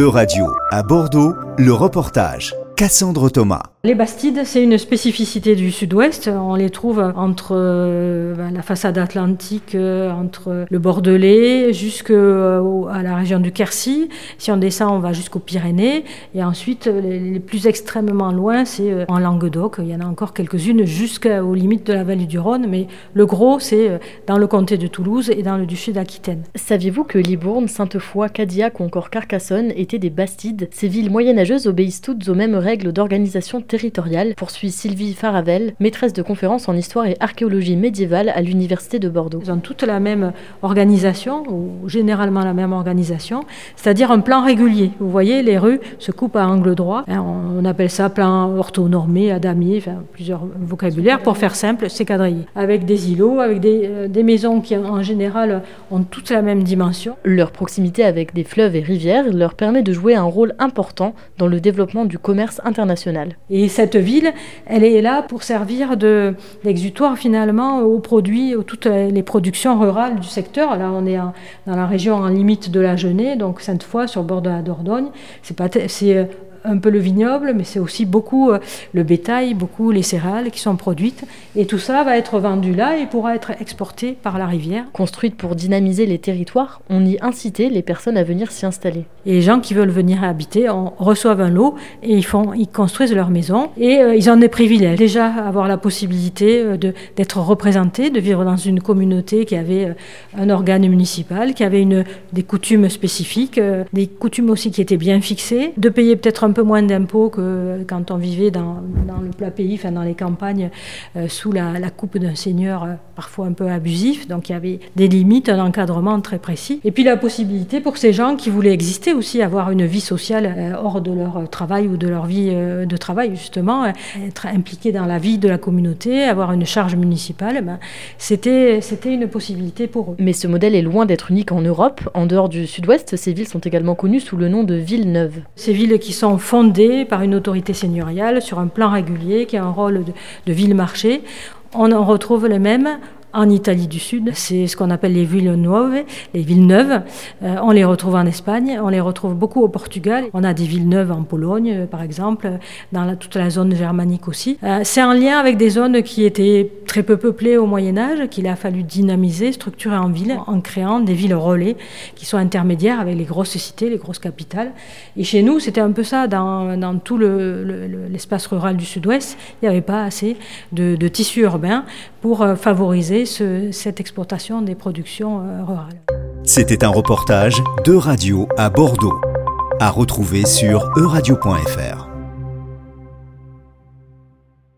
E-Radio, à Bordeaux, le reportage. Cassandre Thomas. Les bastides, c'est une spécificité du sud-ouest. On les trouve entre euh, ben, la façade atlantique, euh, entre le Bordelais, jusqu'à la région du Quercy. Si on descend, on va jusqu'aux Pyrénées. Et ensuite, les, plus extrêmement loin, c'est euh, en Languedoc. Il y en a encore quelques-unes jusqu'aux limites de la vallée du Rhône. Mais le gros, c'est dans le comté de Toulouse et dans le duché d'Aquitaine. Saviez-vous que Libourne, Sainte-Foy, Cadillac ou encore Carcassonne étaient des bastides? Ces villes moyenâgeuses obéissent toutes aux mêmes règles d'organisation territoriale, poursuit Sylvie Faravel, maîtresse de conférences en histoire et archéologie médiévale à l'Université de Bordeaux. Ils ont toutes la même organisation, ou généralement la même organisation, c'est-à-dire un plan régulier. Vous voyez, les rues se coupent à angle droit. Hein, on appelle ça plan orthonormé, adamier, enfin, plusieurs vocabulaires. Pour faire simple, c'est quadrillé. Avec des îlots, avec des, euh, des maisons qui en général ont toutes la même dimension. Leur proximité avec des fleuves et rivières leur permet de jouer un rôle important dans le développement du commerce internationale. Et cette ville, elle est là pour servir d'exutoire finalement aux produits, aux toutes les productions rurales du secteur. Là, on est dans la région en limite de la Genée, donc Sainte-Foy, sur le bord de la Dordogne. C'est un peu le vignoble, mais c'est aussi beaucoup euh, le bétail, beaucoup les céréales qui sont produites. Et tout ça va être vendu là et pourra être exporté par la rivière. Construite pour dynamiser les territoires, on y incitait les personnes à venir s'y installer. Et les gens qui veulent venir habiter on reçoivent un lot et ils, font, ils construisent leur maison. Et euh, ils ont des privilèges. Déjà, avoir la possibilité euh, d'être représentés, de vivre dans une communauté qui avait un organe municipal, qui avait une, des coutumes spécifiques, des coutumes aussi qui étaient bien fixées, de payer peut-être un un peu moins d'impôts que quand on vivait dans, le plat pays, enfin dans les campagnes, euh, sous la, coupe d'un seigneur euh, parfois un peu abusif. Donc il y avait des limites, un encadrement très précis. Et puis la possibilité pour ces gens qui voulaient exister aussi, avoir une vie sociale euh, hors de leur travail ou de leur vie de travail, justement, être impliqué dans la vie de la communauté, avoir une charge municipale, ben, c'était une possibilité pour eux. Mais ce modèle est loin d'être unique en Europe. En dehors du sud-ouest, ces villes sont également connues sous le nom de villes neuves. Ces villes qui sont fondée par une autorité seigneuriale sur un plan régulier qui a un rôle de, de ville-marché. On en retrouve les mêmes en Italie du Sud. C'est ce qu'on appelle les villes neuves, les villes neuves. Euh, on les retrouve en Espagne, on les retrouve beaucoup au Portugal. On a des villes neuves en Pologne, euh, par exemple, dans toute la zone germanique aussi. Euh, c'est en lien avec des zones qui étaient très peu peuplées au Moyen Âge, qu'il a fallu dynamiser, structurer en ville, en créant des villes relais qui sont intermédiaires avec les grosses cités, les grosses capitales. Et chez nous, c'était un peu ça, dans, dans tout l'espace le, rural du Sud-Ouest, il n'y avait pas assez de, tissu urbain pour favoriser cette exportation des productions euh, rurales. C'était un reportage de Radio à Bordeaux, à retrouver sur euradio.fr.